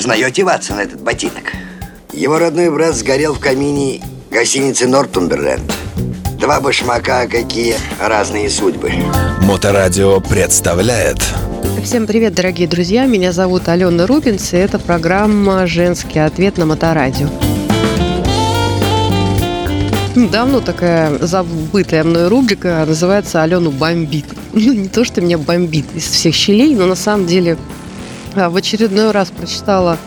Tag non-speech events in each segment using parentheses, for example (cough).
узнаете Ватсон этот ботинок? Его родной брат сгорел в камине гостиницы Нортумберленд. Два башмака, какие разные судьбы. Моторадио представляет Всем привет, дорогие друзья! Меня зовут Алена Рубинс, и это программа «Женский ответ» на Моторадио. Ну, давно такая забытая мной рубрика называется «Алену бомбит». (laughs) Ну, не то, что меня бомбит из всех щелей, но на самом деле а, в очередной раз прочитала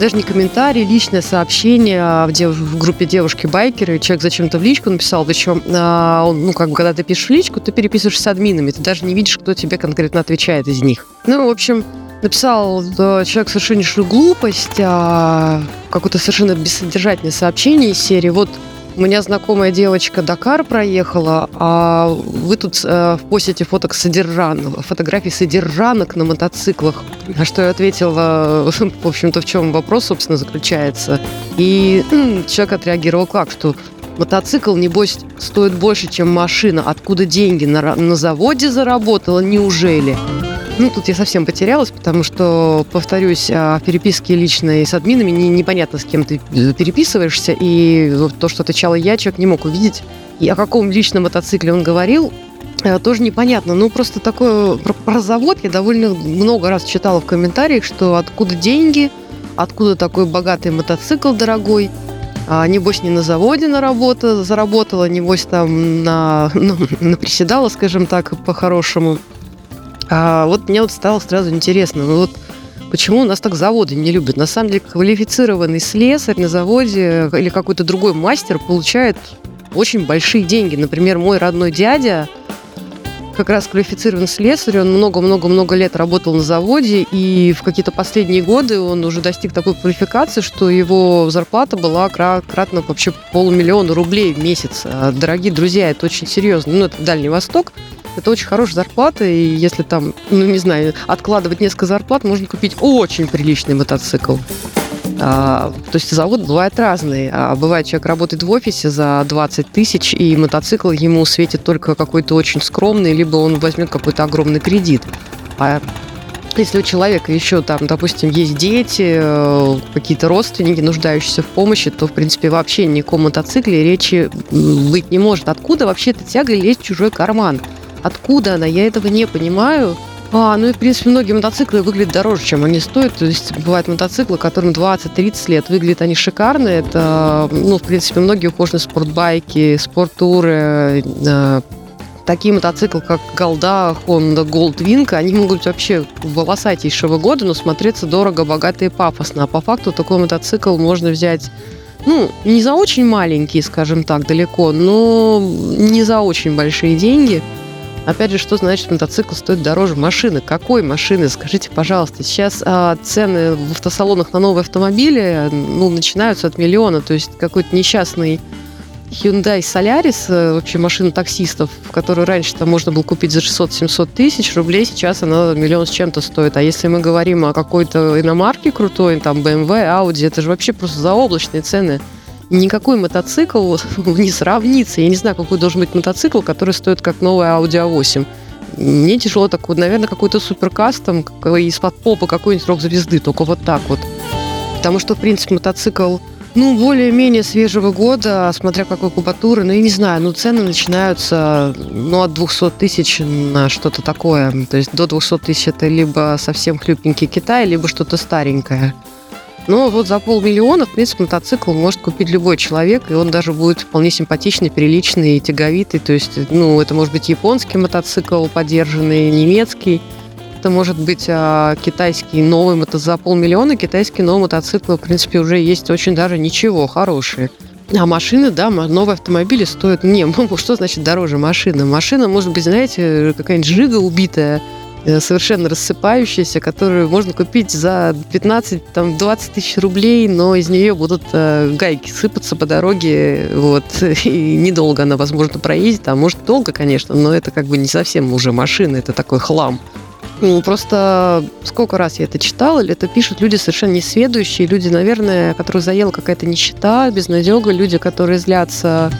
даже не комментарий, личное сообщение а в, дев... в группе девушки-байкеры. Человек зачем-то в личку написал, причем а, он, ну, как бы, когда ты пишешь в личку, ты переписываешь с админами, ты даже не видишь, кто тебе конкретно отвечает из них. Ну, в общем, написал да, человек совершеннейшую глупость, а, какое-то совершенно бессодержательное сообщение из серии. Вот у меня знакомая девочка Дакар проехала, а вы тут э, постите фоток содержанок, фотографий содержанок на мотоциклах. На что я ответила, (laughs) в общем-то, в чем вопрос, собственно, заключается. И человек отреагировал как, что мотоцикл, небось, стоит больше, чем машина. Откуда деньги? На, на заводе заработала? Неужели? Ну, тут я совсем потерялась, потому что, повторюсь, а, в переписке личной с админами не, непонятно, с кем ты э, переписываешься, и то, что отвечала я, человек не мог увидеть. И о каком личном мотоцикле он говорил, э, тоже непонятно. Ну, просто такое про, про завод я довольно много раз читала в комментариях, что откуда деньги, откуда такой богатый мотоцикл дорогой. А, небось, не на заводе на работу заработала, небось, там на, (laughs) ну, на приседала, скажем так, по-хорошему. А вот мне вот стало сразу интересно, ну вот почему у нас так заводы не любят? На самом деле квалифицированный слесарь на заводе или какой-то другой мастер получает очень большие деньги. Например, мой родной дядя как раз квалифицированный слесарь, он много-много-много лет работал на заводе, и в какие-то последние годы он уже достиг такой квалификации, что его зарплата была кратно вообще полумиллиона рублей в месяц. А, дорогие друзья, это очень серьезно. Ну, это Дальний Восток, это очень хорошая зарплата, и если там, ну не знаю, откладывать несколько зарплат, можно купить очень приличный мотоцикл. А, то есть завод бывает разный. А бывает, человек работает в офисе за 20 тысяч, и мотоцикл ему светит только какой-то очень скромный, либо он возьмет какой-то огромный кредит. А если у человека еще там, допустим, есть дети, э, какие-то родственники, нуждающиеся в помощи, то, в принципе, вообще ни о каком мотоцикле речи быть не может. Откуда вообще эта тяга лезть в чужой карман? Откуда она? Я этого не понимаю. А, ну и, в принципе, многие мотоциклы выглядят дороже, чем они стоят. То есть бывают мотоциклы, которым 20-30 лет. Выглядят они шикарно. Это, ну, в принципе, многие ухоженные спортбайки, спорттуры, э, такие мотоциклы, как Голда, Honda Gold Wing, они могут быть вообще волосатейшего года, но смотреться дорого, богато и пафосно. А по факту такой мотоцикл можно взять ну, не за очень маленькие, скажем так, далеко, но не за очень большие деньги – Опять же, что значит мотоцикл стоит дороже машины? Какой машины? Скажите, пожалуйста. Сейчас а, цены в автосалонах на новые автомобили ну, начинаются от миллиона. То есть какой-то несчастный Hyundai Solaris, э, вообще машина таксистов, которую раньше там можно было купить за 600-700 тысяч рублей, сейчас она миллион с чем-то стоит. А если мы говорим о какой-то иномарке крутой, там BMW, Audi, это же вообще просто заоблачные цены никакой мотоцикл (laughs) не сравнится. Я не знаю, какой должен быть мотоцикл, который стоит как новая Audi A8. Мне тяжело так вот, наверное, какой-то суперкастом из-под попа какой-нибудь рок-звезды, только вот так вот. Потому что, в принципе, мотоцикл ну, более-менее свежего года, смотря какой кубатуры, ну, я не знаю, ну, цены начинаются, ну, от 200 тысяч на что-то такое. То есть до 200 тысяч это либо совсем хлюпенький Китай, либо что-то старенькое. Но вот за полмиллиона, в принципе, мотоцикл может купить любой человек, и он даже будет вполне симпатичный, приличный и тяговитый. То есть, ну, это может быть японский мотоцикл, поддержанный немецкий. Это может быть а, китайский новый мотоцикл за полмиллиона. Китайский новый мотоцикл, в принципе, уже есть очень даже ничего, хорошие. А машины, да, новые автомобили стоят... Не, (laughs) что значит дороже машина? Машина может быть, знаете, какая-нибудь жига убитая, совершенно рассыпающаяся, которую можно купить за 15-20 тысяч рублей, но из нее будут э, гайки сыпаться по дороге, вот, (laughs) и недолго она, возможно, проедет, а может долго, конечно, но это как бы не совсем уже машина, это такой хлам. Ну, просто сколько раз я это читала, это пишут люди совершенно несведущие, люди, наверное, которых заела какая-то нищета, безнадега, люди, которые злятся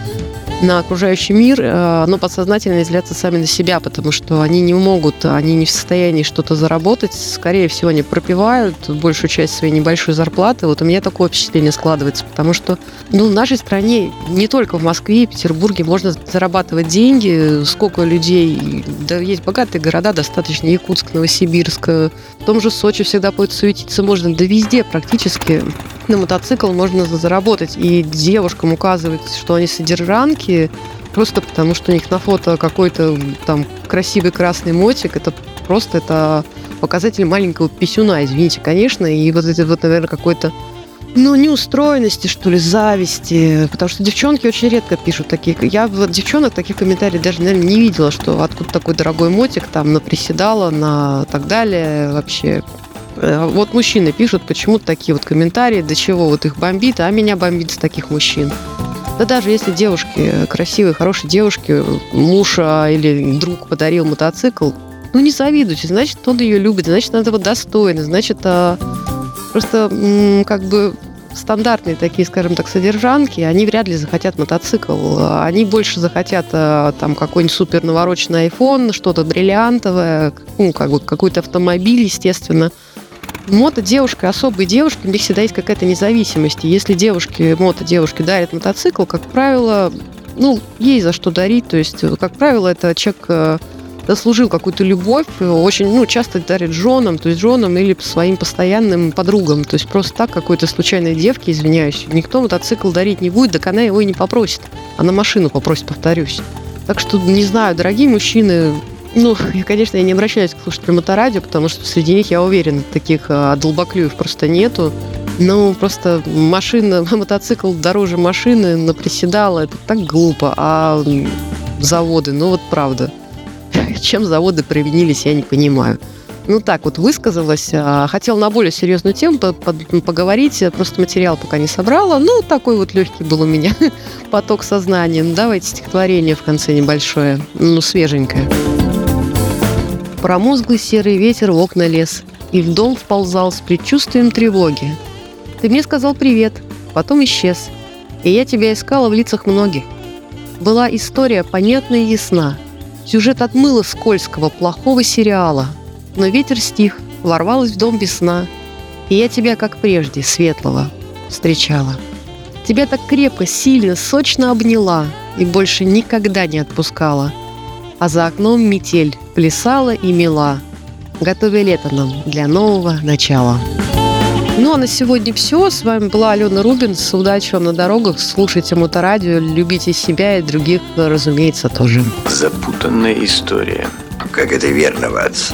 на окружающий мир, э, но подсознательно злятся сами на себя, потому что они не могут, они не в состоянии что-то заработать. Скорее всего, они пропивают большую часть своей небольшой зарплаты. Вот у меня такое впечатление складывается, потому что ну, в нашей стране, не только в Москве и Петербурге, можно зарабатывать деньги. Сколько людей, да есть богатые города, достаточно Якутск, Новосибирск, в том же Сочи всегда будет суетиться можно, да везде практически на мотоцикл можно заработать. И девушкам указывать, что они содержанки, просто потому что у них на фото какой-то там красивый красный мотик, это просто это показатель маленького писюна, извините, конечно, и вот это вот, наверное, какой-то ну, неустроенности, что ли, зависти. Потому что девчонки очень редко пишут такие. Я вот девчонок таких комментариев даже, наверное, не видела, что откуда такой дорогой мотик, там, на приседала, на так далее. Вообще, вот мужчины пишут почему-то такие вот комментарии, до чего вот их бомбит, а меня бомбит с таких мужчин. Да даже если девушки, красивые, хорошие девушки, муж а, или друг подарил мотоцикл, ну не завидуйте, значит, он ее любит, значит, она этого достойна, значит, а, просто как бы стандартные такие, скажем так, содержанки, они вряд ли захотят мотоцикл. Они больше захотят а, там какой-нибудь супер навороченный iPhone, что-то бриллиантовое, ну, как бы какой-то автомобиль, естественно. Мото девушка, особые девушки, у них всегда есть какая-то независимость. Если девушки, мото девушки дарят мотоцикл, как правило, ну, ей за что дарить. То есть, как правило, это человек э, заслужил какую-то любовь, очень, ну, часто дарит женам, то есть женам или своим постоянным подругам. То есть просто так какой-то случайной девке, извиняюсь, никто мотоцикл дарить не будет, так она его и не попросит. Она машину попросит, повторюсь. Так что, не знаю, дорогие мужчины, ну, я, конечно, я не обращаюсь к слушателям моторадио, потому что среди них, я уверен, таких а, долбоклюев просто нету. Ну, просто машина, (laughs) мотоцикл дороже машины, наприседала, это так глупо. А заводы, ну вот правда. (laughs) Чем заводы привинились, я не понимаю. Ну, так вот высказалась. А, хотел на более серьезную тему поговорить, просто материал пока не собрала. Ну, такой вот легкий был у меня (laughs) поток сознания. Ну, давайте стихотворение в конце небольшое, ну, свеженькое. Промозглый серый ветер в окна лес, и в дом вползал с предчувствием тревоги. Ты мне сказал привет, потом исчез, и я тебя искала в лицах многих. Была история понятная и ясна. Сюжет отмыло скользкого, плохого сериала. Но ветер стих, ворвалась в дом без сна, и я тебя, как прежде, светлого, встречала. Тебя так крепко, сильно, сочно обняла и больше никогда не отпускала. А за окном метель, плясала и мила, готовя лето нам для нового начала. Ну а на сегодня все. С вами была Алена Рубинс. Удачи вам на дорогах. Слушайте Моторадио, любите себя и других, разумеется, тоже. Запутанная история. Как это верно, Ватс.